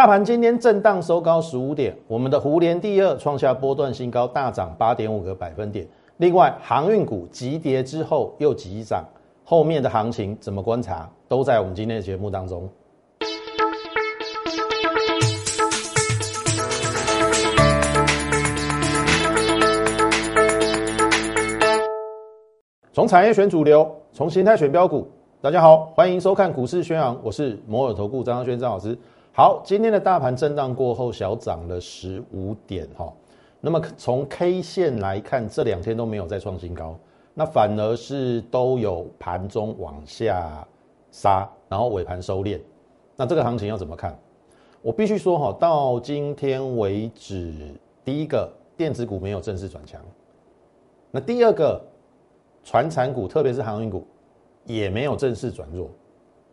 大盘今天震荡收高十五点，我们的湖联第二创下波段新高，大涨八点五个百分点。另外，航运股急跌之后又急涨，后面的行情怎么观察，都在我们今天的节目当中。从产业选主流，从形态选标股。大家好，欢迎收看股市宣扬，我是摩尔投顾张轩张老师。好，今天的大盘震荡过后，小涨了十五点哈。那么从 K 线来看，这两天都没有再创新高，那反而是都有盘中往下杀，然后尾盘收敛。那这个行情要怎么看？我必须说哈，到今天为止，第一个电子股没有正式转强，那第二个船产股，特别是航运股，也没有正式转弱，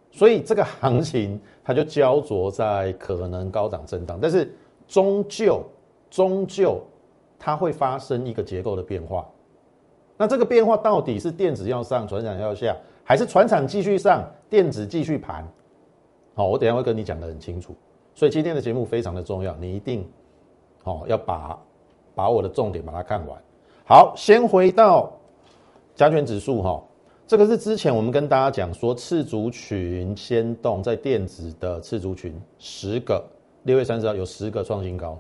所以这个行情它就焦灼在可能高档震荡，但是终究终究。它会发生一个结构的变化，那这个变化到底是电子要上，船厂要下，还是船厂继续上，电子继续盘？好，我等下会跟你讲的很清楚。所以今天的节目非常的重要，你一定好要把把我的重点把它看完。好，先回到加权指数哈，这个是之前我们跟大家讲说次族群先动，在电子的次族群十个，六月三十号有十个创新高。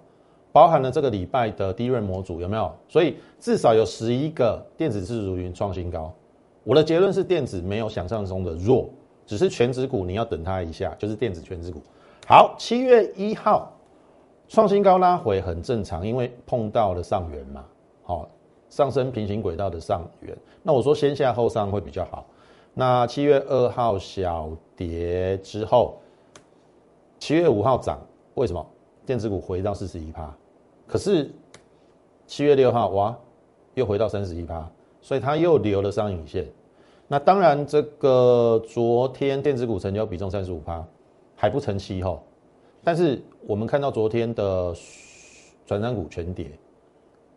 包含了这个礼拜的低润模组有没有？所以至少有十一个电子自主云创新高。我的结论是电子没有想象中的弱，只是全指股你要等它一下，就是电子全指股。好，七月一号创新高拉回很正常，因为碰到了上缘嘛，好上升平行轨道的上缘。那我说先下后上会比较好。那七月二号小跌之后，七月五号涨，为什么？电子股回到四十一趴。可是七月六号哇，又回到三十一趴，所以它又留了上影线。那当然，这个昨天电子股成交比重三十五趴，还不成气候。但是我们看到昨天的转单股全跌，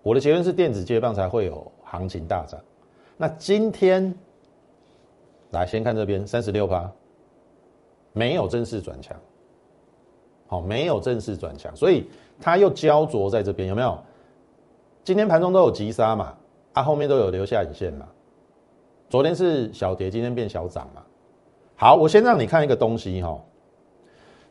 我的结论是电子接棒才会有行情大涨。那今天来先看这边三十六趴，没有正式转强，好，没有正式转强，所以。它又焦灼在这边，有没有？今天盘中都有急杀嘛，啊，后面都有留下影线嘛。昨天是小跌，今天变小涨嘛。好，我先让你看一个东西哈，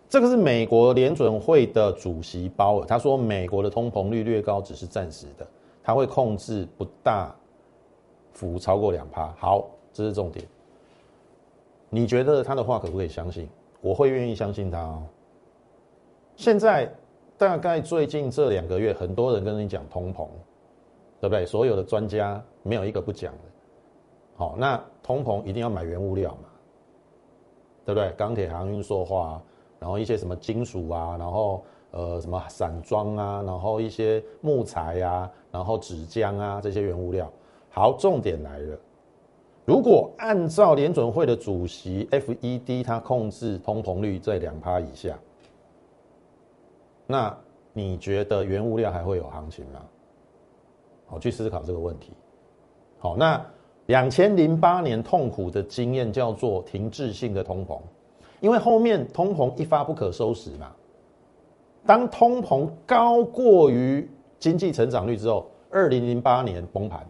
这个是美国联准会的主席鲍尔，他说美国的通膨率略高，只是暂时的，他会控制不大幅超过两趴。好，这是重点。你觉得他的话可不可以相信？我会愿意相信他哦。现在。大概最近这两个月，很多人跟你讲通膨，对不对？所有的专家没有一个不讲的。好，那通膨一定要买原物料嘛，对不对？钢铁、航运、塑化，然后一些什么金属啊，然后呃什么散装啊，然后一些木材啊，然后纸浆啊这些原物料。好，重点来了，如果按照联准会的主席 FED，他控制通膨率在两趴以下。那你觉得原物料还会有行情吗？好，去思考这个问题。好，那两千零八年痛苦的经验叫做停滞性的通膨，因为后面通膨一发不可收拾嘛。当通膨高过于经济成长率之后，二零零八年崩盘。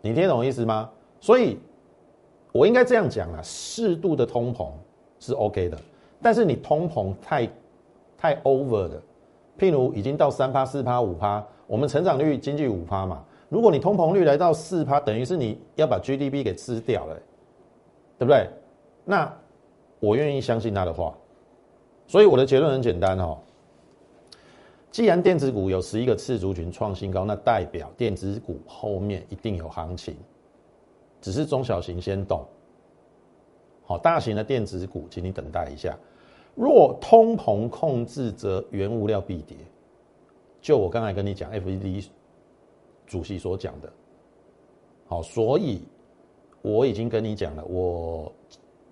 你听懂我意思吗？所以，我应该这样讲啊，适度的通膨是 OK 的，但是你通膨太。太 over 的，譬如已经到三趴、四趴、五趴，我们成长率经济五趴嘛。如果你通膨率来到四趴，等于是你要把 GDP 给吃掉了，对不对？那我愿意相信他的话。所以我的结论很简单哦，既然电子股有十一个次族群创新高，那代表电子股后面一定有行情，只是中小型先动。好，大型的电子股，请你等待一下。若通膨控制，则原物料必跌。就我刚才跟你讲，FED 主席所讲的，好，所以我已经跟你讲了，我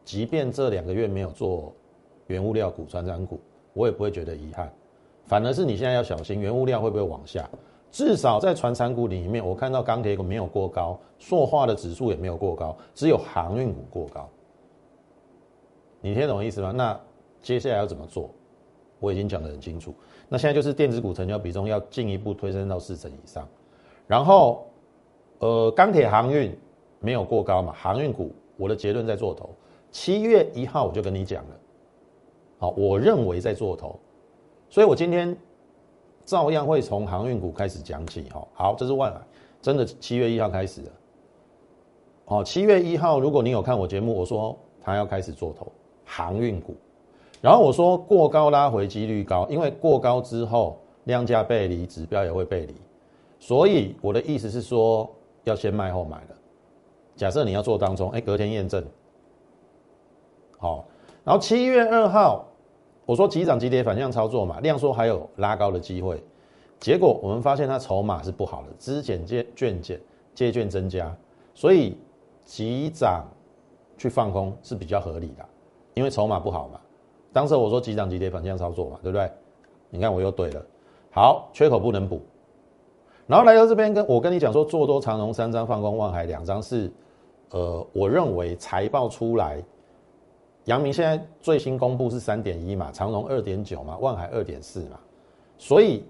即便这两个月没有做原物料股、船长股，我也不会觉得遗憾。反而是你现在要小心，原物料会不会往下？至少在船产股里面，我看到钢铁股没有过高，塑化的指数也没有过高，只有航运股过高。你听懂意思吗？那。接下来要怎么做？我已经讲得很清楚。那现在就是电子股成交比重要进一步推升到四成以上，然后，呃，钢铁航运没有过高嘛？航运股，我的结论在做头。七月一号我就跟你讲了，好，我认为在做头，所以我今天照样会从航运股开始讲起。哈，好，这是万海，真的七月一号开始的。好，七月一号，如果你有看我节目，我说他要开始做头航运股。然后我说过高拉回几率高，因为过高之后量价背离，指标也会背离，所以我的意思是说要先卖后买的。假设你要做当中，哎，隔天验证，好，然后七月二号我说急涨急跌反向操作嘛，量说还有拉高的机会，结果我们发现它筹码是不好的，资减借券减借券增加，所以急涨去放空是比较合理的，因为筹码不好嘛。当时我说急涨急跌反向操作嘛，对不对？你看我又对了。好，缺口不能补。然后来到这边跟我跟你讲说，做多长荣三张，放空万海两张是，呃，我认为财报出来，阳明现在最新公布是三点一嘛，长荣二点九嘛，万海二点四嘛，所以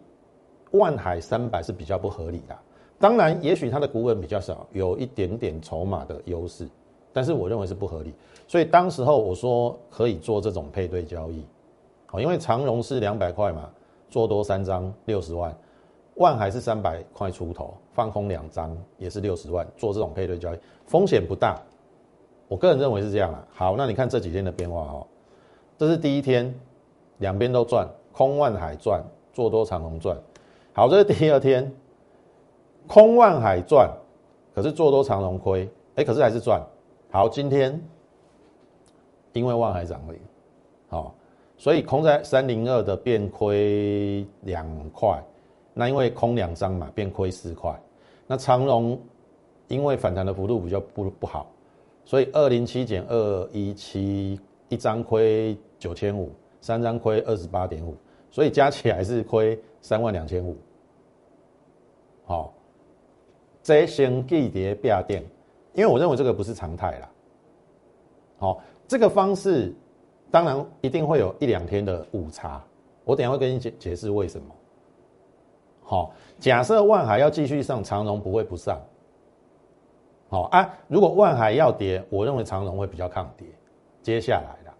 万海三百是比较不合理的。当然，也许它的股本比较少，有一点点筹码的优势。但是我认为是不合理，所以当时候我说可以做这种配对交易，好，因为长荣是两百块嘛，做多三张六十万，万海是三百块出头，放空两张也是六十万，做这种配对交易风险不大，我个人认为是这样啦。好，那你看这几天的变化哦，这是第一天，两边都赚，空万海赚，做多长荣赚，好，这是第二天，空万海赚，可是做多长荣亏，哎，可是还是赚。好，今天因为万海涨了，好，所以空在三零二的变亏两块，那因为空两张嘛，变亏四块。那长荣因为反弹的幅度比较不不好，所以二零七减二一七，一张亏九千五，三张亏二十八点五，所以加起来是亏三万两千五。好，这先记跌变电。因为我认为这个不是常态啦，好，这个方式当然一定会有一两天的误差，我等下会跟你解解释为什么。好，假设万海要继续上，长荣不会不上。好啊，如果万海要跌，我认为长荣会比较抗跌。接下来的，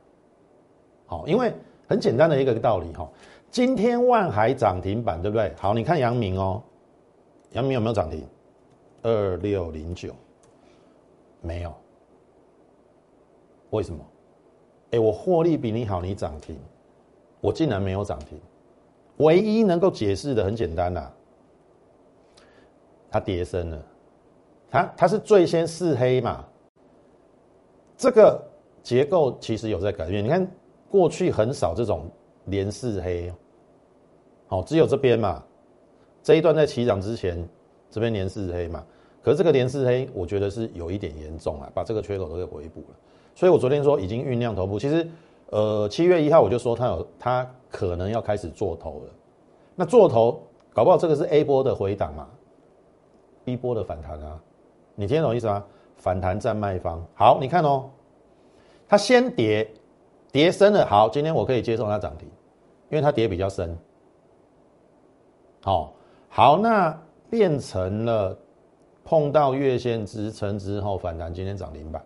好，因为很简单的一个道理哈，今天万海涨停板对不对？好，你看阳明哦，阳明有没有涨停？二六零九。没有，为什么？哎，我获利比你好，你涨停，我竟然没有涨停。唯一能够解释的很简单呐，它跌升了，它它是最先四黑嘛，这个结构其实有在改变。你看过去很少这种连四黑，好，只有这边嘛，这一段在起涨之前，这边连四黑嘛。可是这个连四黑，我觉得是有一点严重啊，把这个缺口都给回补了。所以我昨天说已经酝酿头部，其实，呃，七月一号我就说它有，它可能要开始做头了。那做头，搞不好这个是 A 波的回档嘛，B 波的反弹啊，你听懂意思吗？反弹占卖方。好，你看哦，它先跌，跌深了，好，今天我可以接受它涨停，因为它跌比较深。好，好，那变成了。碰到月线支撑之后反弹，今天涨停板。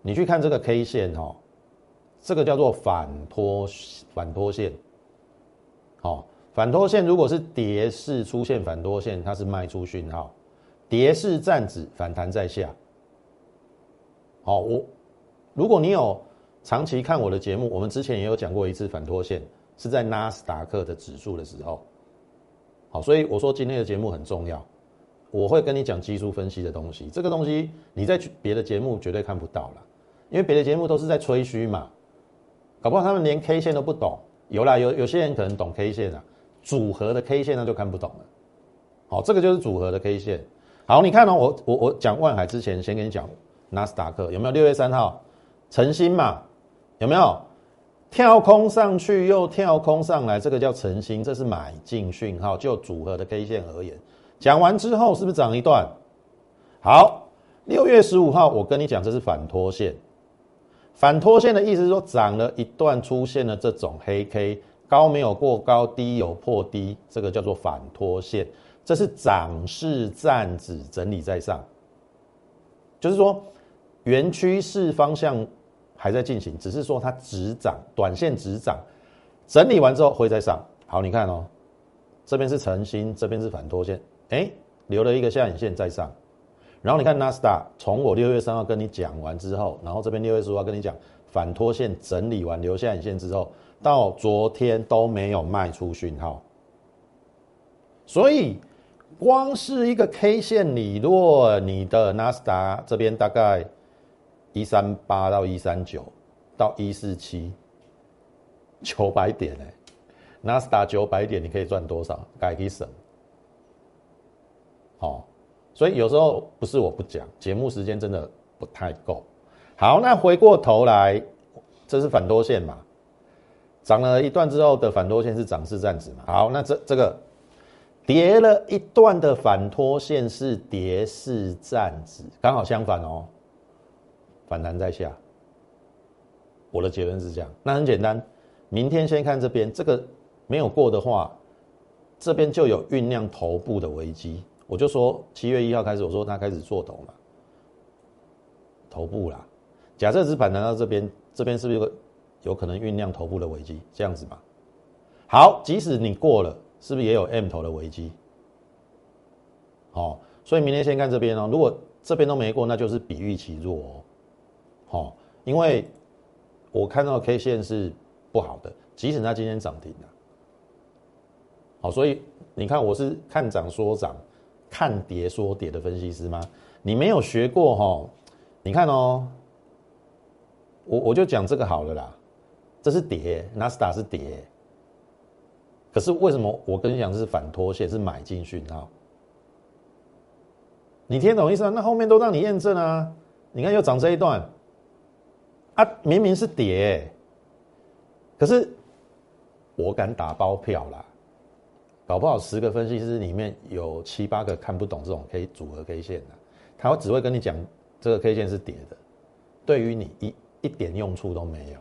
你去看这个 K 线哈，这个叫做反拖反拖线。好，反拖线如果是跌势出现反拖线，它是卖出讯号；跌势站止反弹在下。好，我如果你有长期看我的节目，我们之前也有讲过一次反拖线，是在纳斯达克的指数的时候。好，所以我说今天的节目很重要。我会跟你讲技术分析的东西，这个东西你在别的节目绝对看不到了，因为别的节目都是在吹嘘嘛，搞不好他们连 K 线都不懂。有啦，有有些人可能懂 K 线啊，组合的 K 线那就看不懂了。好，这个就是组合的 K 线。好，你看哦，我我我讲万海之前，先跟你讲纳斯达克有没有六月三号晨星嘛？有没有跳空上去又跳空上来？这个叫晨星，这是买进讯号。就组合的 K 线而言。讲完之后是不是涨一段？好，六月十五号我跟你讲，这是反拖线。反拖线的意思是说，涨了一段，出现了这种黑 K，高没有过高，低有破低，这个叫做反拖线，这是涨势站止整理在上，就是说原趋势方向还在进行，只是说它止涨，短线止涨，整理完之后会再上。好，你看哦，这边是晨星，这边是反拖线，哎，留了一个下影线在上。然后你看纳斯达，从我六月三号跟你讲完之后，然后这边六月十五号跟你讲反拖线整理完留下影线之后，到昨天都没有卖出讯号，所以光是一个 K 线理论，你的纳斯达这边大概一三八到一三九到一四七九百点哎，纳斯达九百点你可以赚多少？改可以省，好。所以有时候不是我不讲，节目时间真的不太够。好，那回过头来，这是反多线嘛？涨了一段之后的反多线是涨势站止嘛？好，那这这个跌了一段的反拖线是跌势站止，刚好相反哦，反弹在下。我的结论是这样，那很简单，明天先看这边，这个没有过的话，这边就有酝酿头部的危机。我就说七月一号开始，我说他开始做头嘛，头部啦。假设只反弹到这边，这边是不是有有可能酝酿头部的危机？这样子嘛。好，即使你过了，是不是也有 M 头的危机？好，所以明天先看这边哦。如果这边都没过，那就是比预期弱哦。好，因为我看到 K 线是不好的，即使它今天涨停了。好，所以你看我是看涨说涨。看跌说跌的分析师吗？你没有学过哈？你看哦，我我就讲这个好了啦。这是跌，纳斯达是跌。可是为什么我跟你讲是反拖线，是买进讯号？你听懂意思吗？那后面都让你验证啊。你看又涨这一段，啊，明明是跌，可是我敢打包票啦。搞不好十个分析师里面有七八个看不懂这种 K 组合 K 线的，他只会跟你讲这个 K 线是跌的，对于你一一点用处都没有。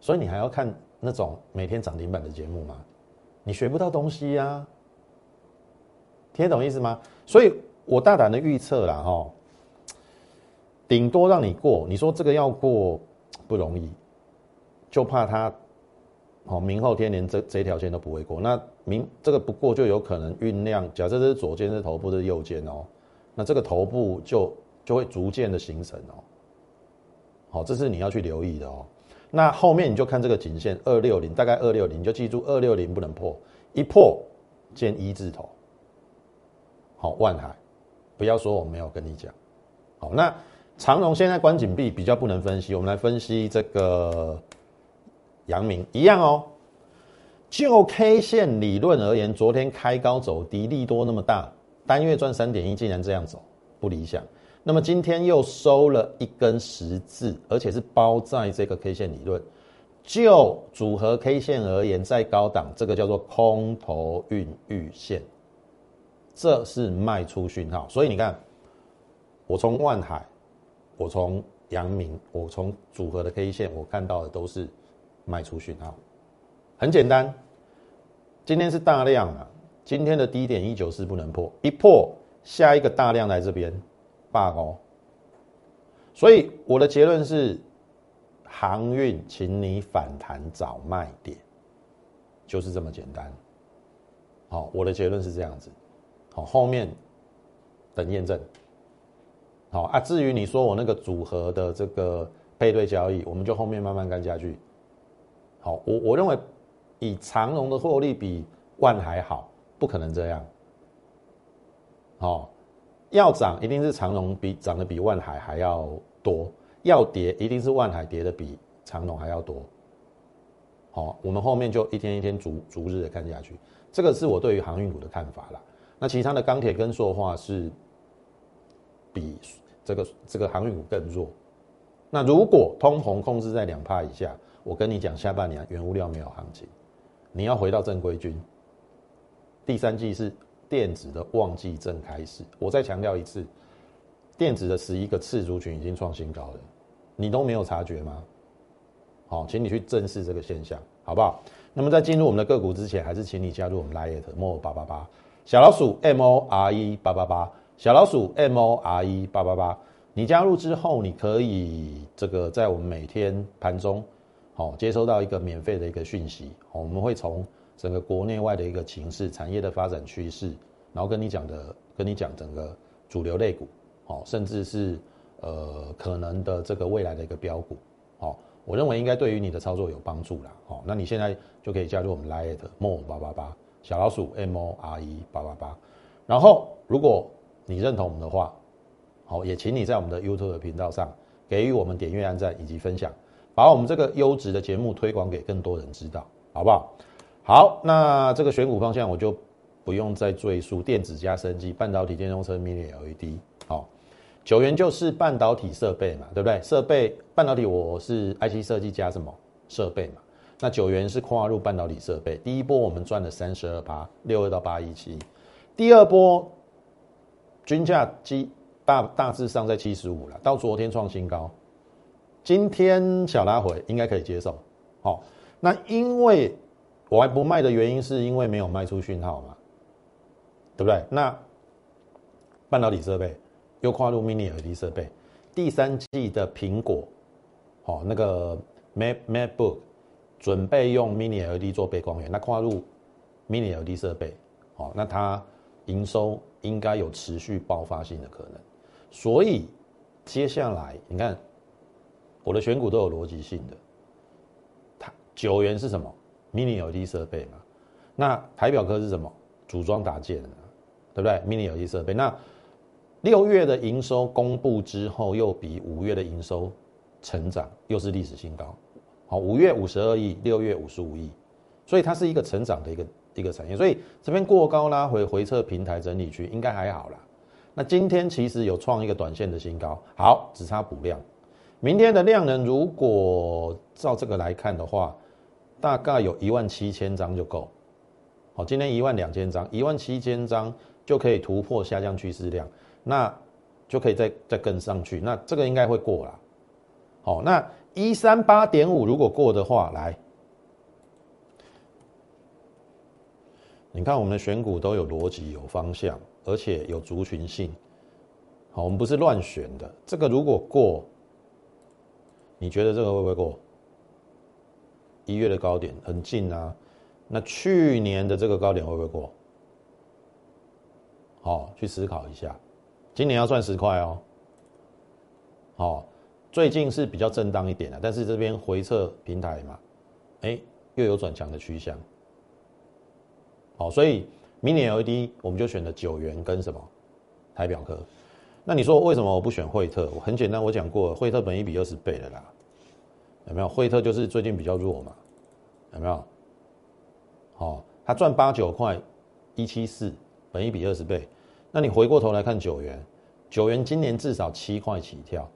所以你还要看那种每天涨停板的节目吗？你学不到东西呀，听得懂意思吗？所以我大胆的预测了哈，顶多让你过，你说这个要过不容易，就怕它。好，明后天连这这条线都不会过，那明这个不过就有可能酝酿。假设这是左肩是头部，是右肩哦，那这个头部就就会逐渐的形成哦。好，这是你要去留意的哦。那后面你就看这个颈线二六零，大概二六零，你就记住二六零不能破，一破见一字头。好，万海，不要说我没有跟你讲。好，那长荣现在关紧闭，比较不能分析，我们来分析这个。阳明一样哦，就 K 线理论而言，昨天开高走低，利多那么大，单月赚三点一，竟然这样走，不理想。那么今天又收了一根十字，而且是包在这个 K 线理论。就组合 K 线而言，在高档，这个叫做空头孕育线，这是卖出讯号。所以你看，我从万海，我从阳明，我从组合的 K 线，我看到的都是。卖出讯号，很简单。今天是大量啊，今天的低点一九四不能破，一破下一个大量来这边罢工。所以我的结论是，航运，请你反弹找卖点，就是这么简单。好，我的结论是这样子。好，后面等验证。好啊，至于你说我那个组合的这个配对交易，我们就后面慢慢干下去。好，我我认为以长龙的获利比万还好，不可能这样。好，要涨一定是长隆比涨的比万海还要多，要跌一定是万海跌的比长隆还要多。好，我们后面就一天一天逐逐日的看下去，这个是我对于航运股的看法啦。那其他的钢铁跟塑化是比这个这个航运股更弱。那如果通膨控制在两帕以下。我跟你讲，下半年原物料没有行情，你要回到正规军。第三季是电子的旺季正开始。我再强调一次，电子的十一个次族群已经创新高了，你都没有察觉吗？好，请你去正视这个现象，好不好？那么在进入我们的个股之前，还是请你加入我们 Lite M O 八八八小老鼠 M O R E 八八八小老鼠 M O R E 八八八。你加入之后，你可以这个在我们每天盘中，好接收到一个免费的一个讯息，我们会从整个国内外的一个情势、产业的发展趋势，然后跟你讲的，跟你讲整个主流类股，好，甚至是呃可能的这个未来的一个标股，好，我认为应该对于你的操作有帮助啦，好，那你现在就可以加入我们 Lite More 八八八小老鼠 M O R E 八八八，然后如果你认同我们的话。好，也请你在我们的 YouTube 频道上给予我们点阅、按赞以及分享，把我们这个优质的节目推广给更多人知道，好不好？好，那这个选股方向我就不用再赘述，电子加升级、半导体、电动车、Mini LED。好，九元就是半导体设备嘛，对不对？设备半导体我是 IC 设计加什么设备嘛？那九元是跨入半导体设备，第一波我们赚了三十二八六二到八一七，第二波均价基。大大致上在七十五了，到昨天创新高，今天小拉回应该可以接受。好，那因为我还不卖的原因，是因为没有卖出讯号嘛，对不对？那半导体设备又跨入 Mini LED 设备，第三季的苹果，哦那个 Mac MacBook 准备用 Mini LED 做背光源，那跨入 Mini LED 设备，哦，那它营收应该有持续爆发性的可能。所以，接下来你看，我的选股都有逻辑性的。它九元是什么？mini LED 设备嘛。那台表科是什么？组装打件的，对不对？mini LED 设备。那六月的营收公布之后，又比五月的营收成长，又是历史新高。好，五月五十二亿，六月五十五亿，所以它是一个成长的一个一个产业。所以这边过高拉回回撤平台整理区，应该还好啦。那今天其实有创一个短线的新高，好，只差补量。明天的量能如果照这个来看的话，大概有一万七千张就够。好，今天一万两千张，一万七千张就可以突破下降趋势量，那就可以再再跟上去。那这个应该会过了。好，那一三八点五如果过的话，来，你看我们的选股都有逻辑、有方向。而且有族群性，好，我们不是乱选的。这个如果过，你觉得这个会不会过？一月的高点很近啊，那去年的这个高点会不会过？好，去思考一下。今年要赚十块哦。好，最近是比较震荡一点的，但是这边回撤平台嘛，哎，又有转强的趋向。好，所以。明年 LED 我们就选了九元跟什么台表科，那你说为什么我不选惠特？我很简单，我讲过，惠特本一比二十倍的啦，有没有？惠特就是最近比较弱嘛，有没有？好，它赚八九块，一七四，本一比二十倍。那你回过头来看九元，九元今年至少七块起跳，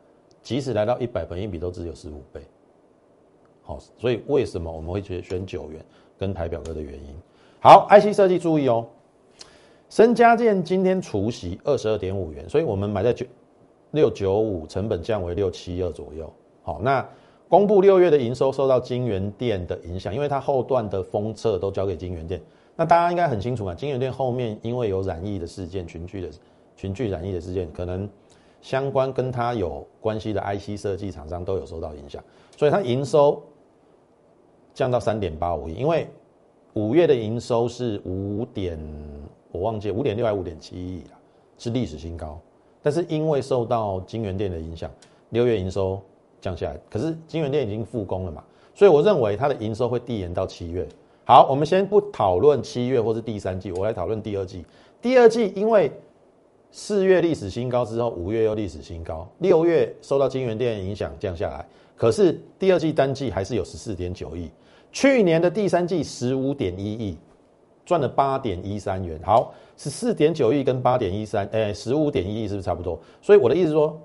即使来到一百，本一比都只有十五倍。好，所以为什么我们会选选九元跟台表哥的原因？好，IC 设计注意哦。深家建今天除息二十二点五元，所以我们买在九六九五，成本降为六七二左右。好，那公布六月的营收受到金源店的影响，因为它后段的封测都交给金源店。那大家应该很清楚啊，金源店后面因为有染疫的事件，群聚的群聚染疫的事件，可能相关跟它有关系的 IC 设计厂商都有受到影响，所以它营收降到三点八五亿，因为五月的营收是五点。我忘记五点六还五点七亿了，是历史新高。但是因为受到金源店的影响，六月营收降下来。可是金源店已经复工了嘛，所以我认为它的营收会递延到七月。好，我们先不讨论七月或是第三季，我来讨论第二季。第二季因为四月历史新高之后，五月又历史新高，六月受到金源店影响降下来。可是第二季单季还是有十四点九亿，去年的第三季十五点一亿。赚了八点一三元，好，十四点九亿跟八点一三，哎，十五点一亿是不是差不多？所以我的意思说，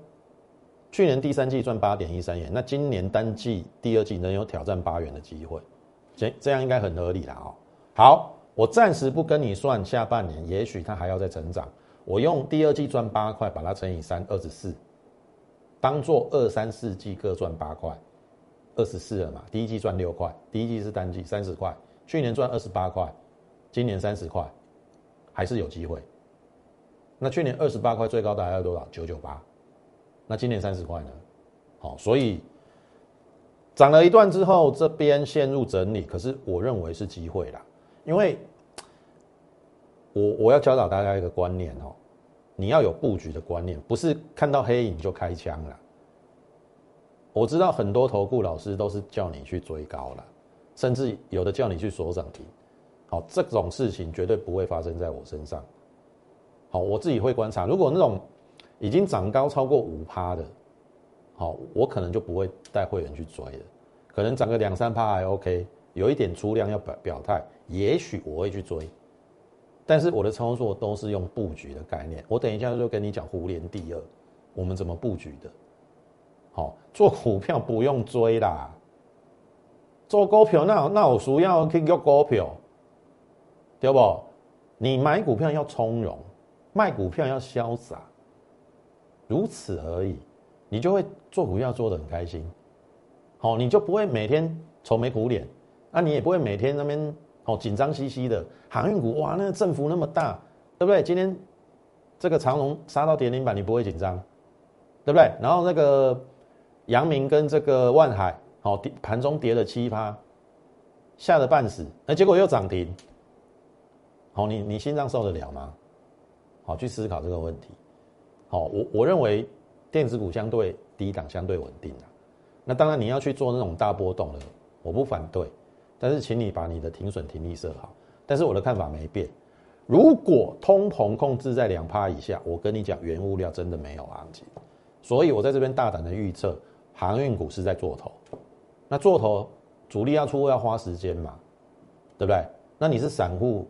去年第三季赚八点一三元，那今年单季第二季能有挑战八元的机会，这这样应该很合理了哦。好，我暂时不跟你算下半年，也许它还要再成长。我用第二季赚八块，把它乘以三，二十四，当做二三四季各赚八块，二十四了嘛。第一季赚六块，第一季是单季三十块。去年赚二十八块，今年三十块，还是有机会。那去年二十八块最高大概要多少？九九八。那今年三十块呢？好，所以涨了一段之后，这边陷入整理，可是我认为是机会啦，因为我我要教导大家一个观念哦，你要有布局的观念，不是看到黑影就开枪了。我知道很多投顾老师都是叫你去追高了，甚至有的叫你去锁涨停。好，这种事情绝对不会发生在我身上。好，我自己会观察，如果那种已经涨高超过五趴的，好，我可能就不会带会员去追了。可能涨个两三趴还 OK，有一点出量要表表态，也许我会去追。但是我的操作都是用布局的概念。我等一下就跟你讲胡联第二，我们怎么布局的。好，做股票不用追啦。做股票那那我需要去做股票，对不？你买股票要从容，卖股票要潇洒，如此而已，你就会做股票做得很开心。好，你就不会每天愁眉苦脸，啊，你也不会每天那边哦紧张兮兮的。航运股哇，那个振幅那么大，对不对？今天这个长龙杀到跌停板，你不会紧张，对不对？然后那个。阳明跟这个万海，好跌盘中跌了七趴，吓得半死，那结果又涨停，好你你心脏受得了吗？好去思考这个问题，好我我认为电子股相对低档相对稳定的，那当然你要去做那种大波动的，我不反对，但是请你把你的停损停利设好，但是我的看法没变，如果通膨控制在两趴以下，我跟你讲原物料真的没有行情，所以我在这边大胆的预测。航运股是在做头，那做头主力要出货要花时间嘛，对不对？那你是散户，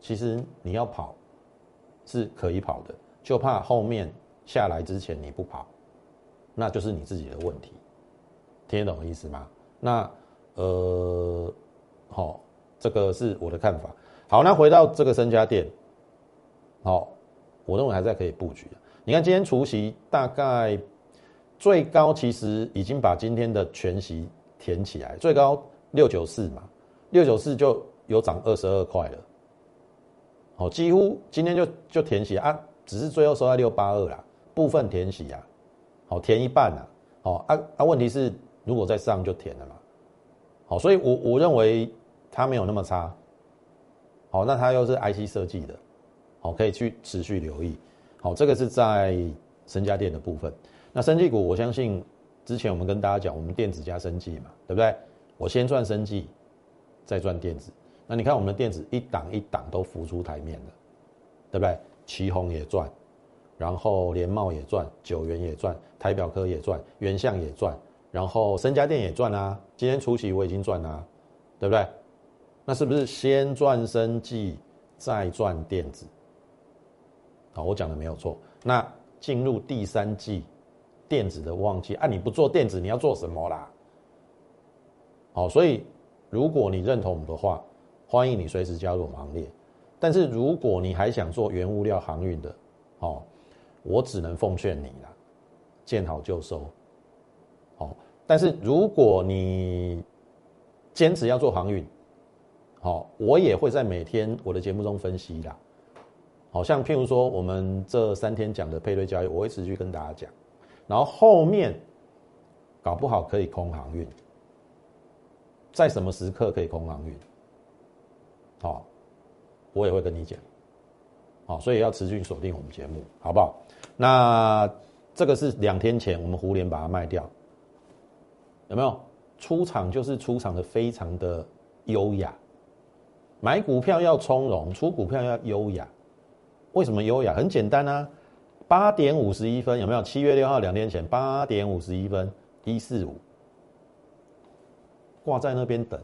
其实你要跑是可以跑的，就怕后面下来之前你不跑，那就是你自己的问题，听得懂意思吗？那呃，好，这个是我的看法。好，那回到这个深家店，好，我认为还在可以布局。你看今天除夕大概。最高其实已经把今天的全息填起来，最高六九四嘛，六九四就有涨二十二块了，好，几乎今天就就填写啊，只是最后收在六八二啦，部分填息啊，好填一半啊，好啊啊，问题是如果再上就填了嘛，好，所以我我认为它没有那么差，好，那它又是 IC 设计的，好，可以去持续留意，好，这个是在神家电的部分。那生技股，我相信之前我们跟大家讲，我们电子加生技嘛，对不对？我先赚生技，再赚电子。那你看我们的电子一档一档都浮出台面了，对不对？旗宏也赚，然后联茂也赚，九元也赚，台表科也赚，原相也赚，然后生家电也赚啊。今天初期我已经赚啦，对不对？那是不是先赚生技，再赚电子？好，我讲的没有错。那进入第三季。电子的旺季啊，你不做电子，你要做什么啦？好，所以如果你认同我们的话，欢迎你随时加入我们行列。但是如果你还想做原物料航运的，哦，我只能奉劝你了，见好就收。好，但是如果你坚持要做航运，好，我也会在每天我的节目中分析的。好像譬如说我们这三天讲的配对交易，我会持续跟大家讲。然后后面搞不好可以空航运，在什么时刻可以空航运？好，我也会跟你讲。好，所以要持续锁定我们节目，好不好？那这个是两天前我们胡联把它卖掉，有没有？出场就是出场的非常的优雅，买股票要从容，出股票要优雅。为什么优雅？很简单啊。八点五十一分有没有？七月六号两天前八点五十一分一四五挂在那边等，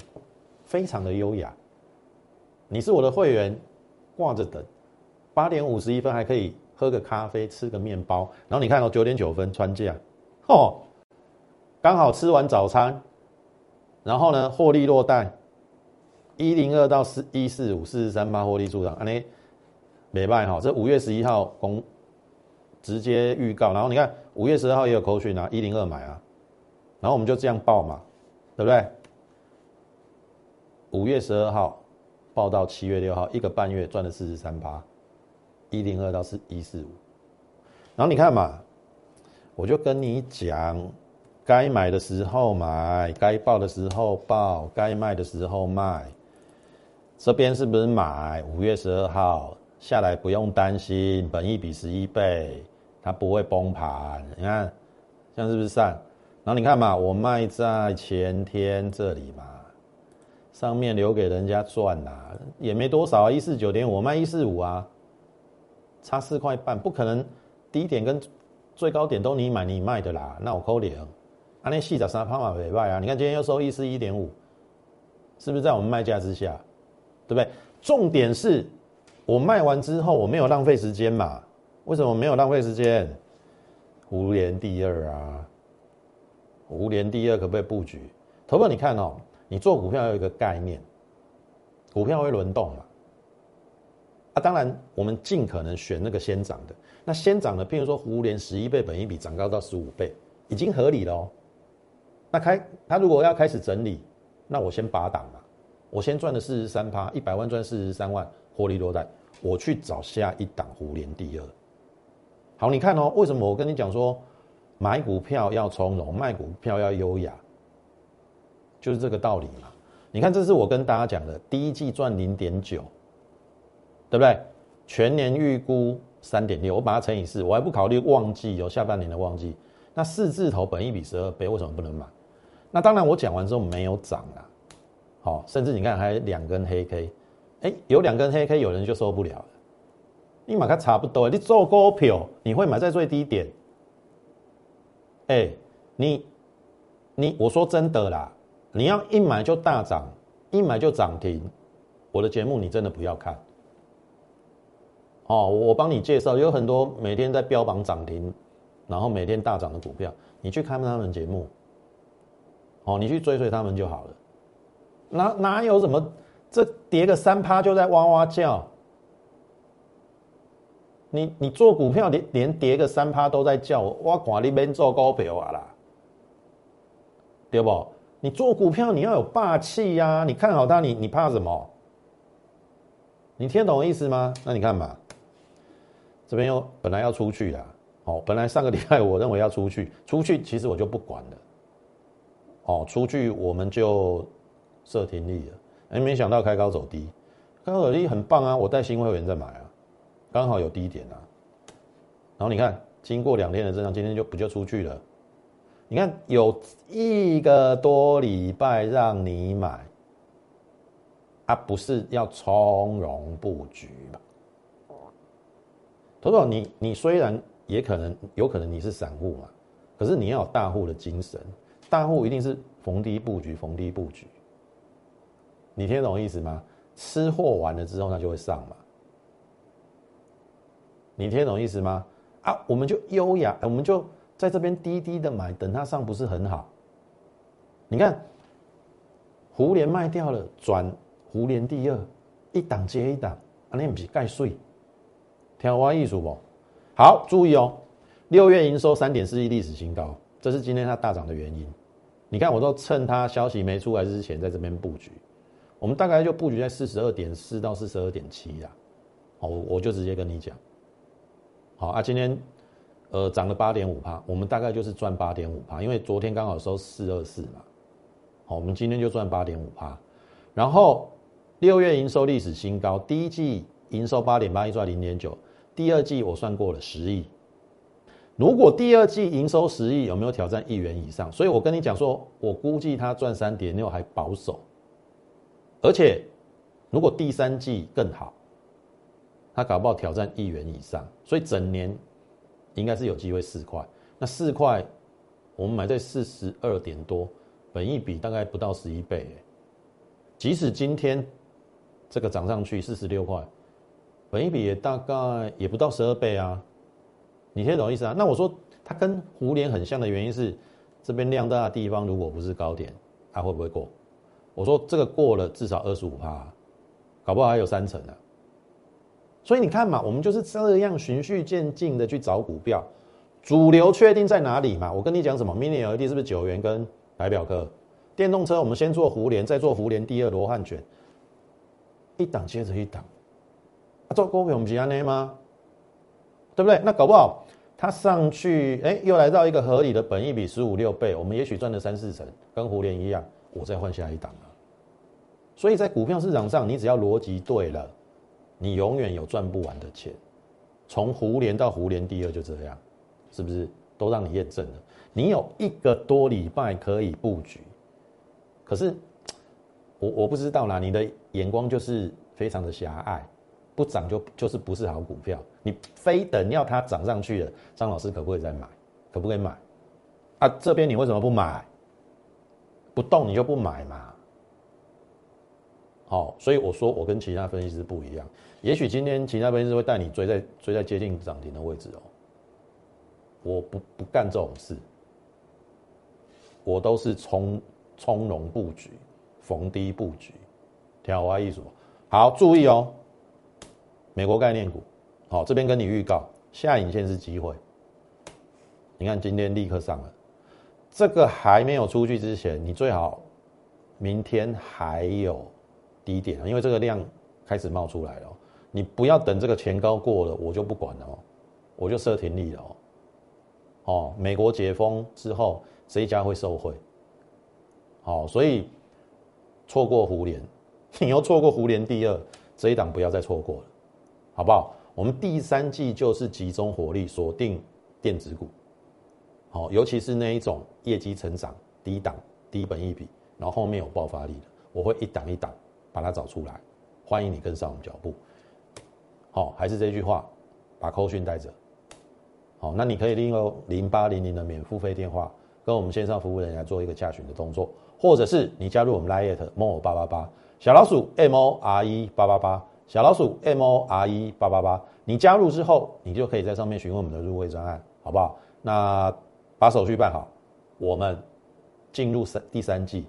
非常的优雅。你是我的会员，挂着等，八点五十一分还可以喝个咖啡，吃个面包。然后你看到九点九分穿价，哦，刚好吃完早餐，然后呢获利落袋，一零二到四一四五四十三八获利助涨，安尼没败哈。这五月十一号公。直接预告，然后你看五月十二号也有口讯拿一零二买啊，然后我们就这样报嘛，对不对？五月十二号报到七月六号，一个半月赚了四十三趴，一零二到四一四五。然后你看嘛，我就跟你讲，该买的时候买，该报的时候报，该卖的时候卖。这边是不是买？五月十二号下来不用担心，本一比十一倍，它不会崩盘。你看，这样是不是上？然后你看嘛，我卖在前天这里嘛，上面留给人家赚啦，也没多少啊，一四九点五，我卖一四五啊，差四块半，不可能。低点跟最高点都你买你卖的啦，那我扣零。啊，那细仔三趴嘛没卖啊，你看今天又收一四一点五，是不是在我们卖价之下？对不对？重点是我卖完之后我没有浪费时间嘛？为什么没有浪费时间？五连第二啊，五连第二可不可以布局？投票你看哦，你做股票要有一个概念，股票会轮动嘛？啊，当然我们尽可能选那个先涨的。那先涨的，譬如说湖联十一倍本一比涨高到十五倍，已经合理了哦。那开它如果要开始整理，那我先拔档嘛，我先赚了四十三趴，一百万赚四十三万，获利落袋，我去找下一档湖联第二。好，你看哦，为什么我跟你讲说买股票要从容，卖股票要优雅，就是这个道理嘛。你看，这是我跟大家讲的，第一季赚零点九，对不对？全年预估。三点六，我把它乘以四，我还不考虑旺季有下半年的旺季。那四字头本一比十二倍，为什么不能买？那当然，我讲完之后没有涨啊，好，甚至你看还两根黑 K，哎，有两根黑 K，有人就受不了了。你买它差不多，你做股票你会买在最低点？哎，你你我说真的啦，你要一买就大涨，一买就涨停，我的节目你真的不要看。哦，我帮你介绍，有很多每天在标榜涨停，然后每天大涨的股票，你去看他们节目，哦，你去追随他们就好了。哪哪有什么这跌个三趴就在哇哇叫？你你做股票连连跌个三趴都在叫，我管你边做股票啊啦，对不？你做股票你要有霸气呀，你看好它，你你怕什么？你听懂意思吗？那你看吧。这边又本来要出去的，哦，本来上个礼拜我认为要出去，出去其实我就不管了，哦，出去我们就设停利了，哎，没想到开高走低，开高走低很棒啊，我带新会员在买啊，刚好有低点啊，然后你看经过两天的震荡，今天就不就出去了，你看有一个多礼拜让你买，啊，不是要从容布局嘛？头头，你你虽然也可能有可能你是散户嘛，可是你要有大户的精神，大户一定是逢低布局，逢低布局。你听懂意思吗？吃货完了之后，它就会上嘛。你听懂意思吗？啊，我们就优雅，我们就在这边低低的买，等它上不是很好？你看，胡联卖掉了，转胡联第二，一档接一档，啊，那不是盖税？挑花艺术不？好，注意哦，六月营收三点四亿历史新高，这是今天它大涨的原因。你看，我都趁它消息没出来之前，在这边布局。我们大概就布局在四十二点四到四十二点七呀。好，我就直接跟你讲。好啊，今天呃涨了八点五帕，我们大概就是赚八点五帕，因为昨天刚好收四二四嘛。好，我们今天就赚八点五帕。然后六月营收历史新高，第一季营收八点八亿赚零点九。第二季我算过了十亿，如果第二季营收十亿，有没有挑战亿元以上？所以我跟你讲说，我估计它赚三点六还保守，而且如果第三季更好，它搞不好挑战亿元以上，所以整年应该是有机会四块。那四块我们买在四十二点多，本一比大概不到十一倍，即使今天这个涨上去四十六块。本一比也大概也不到十二倍啊，你听懂意思啊？那我说它跟湖联很像的原因是，这边量大的地方如果不是高点，它会不会过？我说这个过了至少二十五趴，搞不好还有三成呢。所以你看嘛，我们就是这样循序渐进的去找股票，主流确定在哪里嘛？我跟你讲什么？Mini LED 是不是九元跟白表科？电动车我们先做胡联，再做胡联第二罗汉卷，一档接着一档。做股票我们是安内吗？对不对？那搞不好它上去，哎，又来到一个合理的本益比十五六倍，我们也许赚了三四成，跟胡联一样，我再换下一档啊。所以在股票市场上，你只要逻辑对了，你永远有赚不完的钱。从胡联到胡联第二就这样，是不是都让你验证了？你有一个多礼拜可以布局，可是我我不知道啦，你的眼光就是非常的狭隘。不涨就就是不是好股票，你非等要它涨上去了，张老师可不可以再买？可不可以买？啊，这边你为什么不买？不动你就不买嘛。好，所以我说我跟其他分析师不一样，也许今天其他分析师会带你追在追在接近涨停的位置哦。我不不干这种事，我都是从从容布局，逢低布局，挑花艺术。好，注意哦。美国概念股，好，这边跟你预告，下影线是机会。你看今天立刻上了，这个还没有出去之前，你最好明天还有低点因为这个量开始冒出来了，你不要等这个前高过了，我就不管了哦，我就设停利了哦。哦，美国解封之后，这一家会受惠？好，所以错过胡联，你又错过胡联第二，这一档不要再错过了。好不好？我们第三季就是集中火力锁定电子股，好，尤其是那一种业绩成长低档、低本一比，然后后面有爆发力的，我会一档一档把它找出来，欢迎你跟上我们脚步。好，还是这句话，把扣讯带着。好，那你可以利用零八零零的免付费电话，跟我们线上服务人员做一个洽询的动作，或者是你加入我们 Line more 八八八小老鼠 M O R E 八八八。小老鼠 M O R E 八八八，你加入之后，你就可以在上面询问我们的入会专案，好不好？那把手续办好，我们进入三第三季，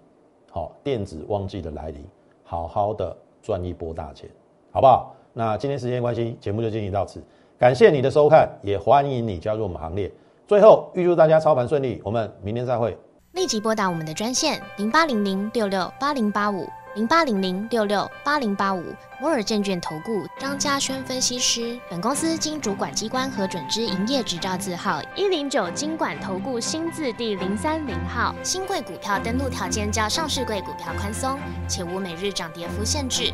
好，电子旺季的来临，好好的赚一波大钱，好不好？那今天时间关系，节目就进行到此，感谢你的收看，也欢迎你加入我们行列。最后预祝大家操盘顺利，我们明天再会。立即拨打我们的专线零八零零六六八零八五。零八零零六六八零八五摩尔证券投顾张嘉轩分析师，本公司经主管机关核准之营业执照字号一零九金管投顾新字第零三零号。新贵股票登录条件较上市贵股票宽松，且无每日涨跌幅限制。